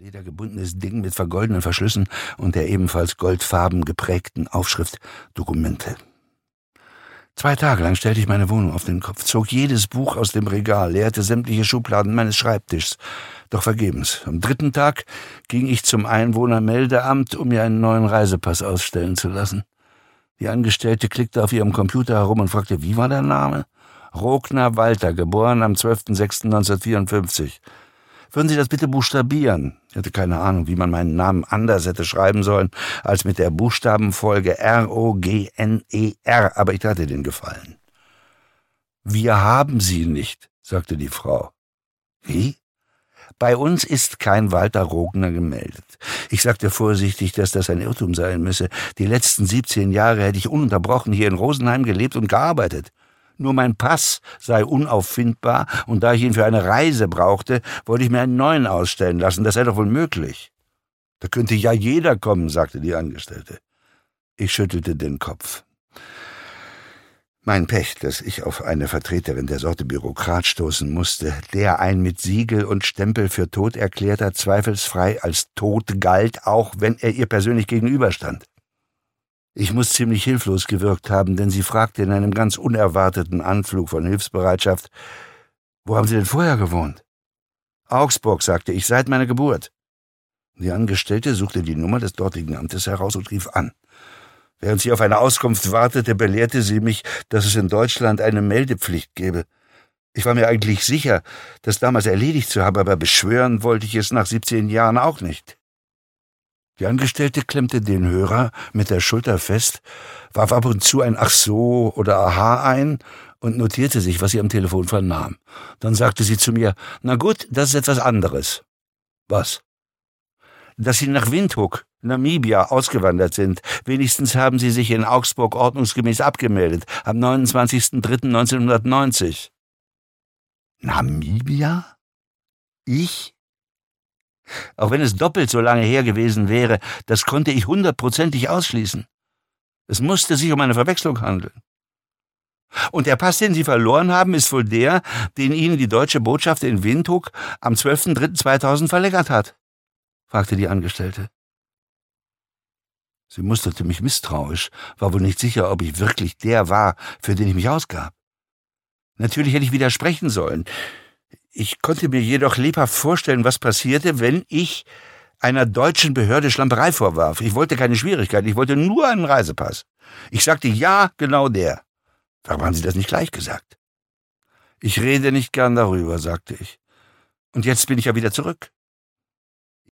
ledergebundenes Ding mit vergoldenen Verschlüssen und der ebenfalls goldfarben geprägten Aufschrift Dokumente. Zwei Tage lang stellte ich meine Wohnung auf den Kopf, zog jedes Buch aus dem Regal, leerte sämtliche Schubladen meines Schreibtischs, doch vergebens. Am dritten Tag ging ich zum Einwohnermeldeamt, um mir einen neuen Reisepass ausstellen zu lassen. Die Angestellte klickte auf ihrem Computer herum und fragte, wie war der Name? Rogner Walter, geboren am 12.06.1954. Würden Sie das bitte buchstabieren? Ich hatte keine Ahnung, wie man meinen Namen anders hätte schreiben sollen, als mit der Buchstabenfolge R-O-G-N-E-R, aber ich hatte den Gefallen. Wir haben sie nicht, sagte die Frau. Wie? Bei uns ist kein Walter Rogner gemeldet. Ich sagte vorsichtig, dass das ein Irrtum sein müsse. Die letzten 17 Jahre hätte ich ununterbrochen hier in Rosenheim gelebt und gearbeitet. Nur mein Pass sei unauffindbar, und da ich ihn für eine Reise brauchte, wollte ich mir einen neuen ausstellen lassen. Das sei doch wohl möglich. Da könnte ja jeder kommen, sagte die Angestellte. Ich schüttelte den Kopf. Mein Pech, dass ich auf eine Vertreterin der Sorte Bürokrat stoßen musste, der ein mit Siegel und Stempel für tot erklärter zweifelsfrei als tot galt, auch wenn er ihr persönlich gegenüberstand. Ich muss ziemlich hilflos gewirkt haben, denn sie fragte in einem ganz unerwarteten Anflug von Hilfsbereitschaft, wo haben Sie denn vorher gewohnt? Augsburg, sagte ich, seit meiner Geburt. Die Angestellte suchte die Nummer des dortigen Amtes heraus und rief an. Während sie auf eine Auskunft wartete, belehrte sie mich, dass es in Deutschland eine Meldepflicht gebe. Ich war mir eigentlich sicher, das damals erledigt zu haben, aber beschwören wollte ich es nach 17 Jahren auch nicht. Die Angestellte klemmte den Hörer mit der Schulter fest, warf ab und zu ein Ach so oder Aha ein und notierte sich, was sie am Telefon vernahm. Dann sagte sie zu mir, na gut, das ist etwas anderes. Was? Dass Sie nach Windhoek, Namibia, ausgewandert sind. Wenigstens haben Sie sich in Augsburg ordnungsgemäß abgemeldet, am 29.03.1990. Namibia? Ich? Auch wenn es doppelt so lange her gewesen wäre, das konnte ich hundertprozentig ausschließen. Es musste sich um eine Verwechslung handeln. Und der Pass, den Sie verloren haben, ist wohl der, den Ihnen die deutsche Botschaft in Windhoek am 12.03.2000 verlängert hat? fragte die Angestellte. Sie musterte mich misstrauisch, war wohl nicht sicher, ob ich wirklich der war, für den ich mich ausgab. Natürlich hätte ich widersprechen sollen. Ich konnte mir jedoch lebhaft vorstellen, was passierte, wenn ich einer deutschen Behörde Schlamperei vorwarf. Ich wollte keine Schwierigkeiten, ich wollte nur einen Reisepass. Ich sagte ja, genau der. Warum haben Sie das nicht gleich gesagt? Ich rede nicht gern darüber, sagte ich. Und jetzt bin ich ja wieder zurück.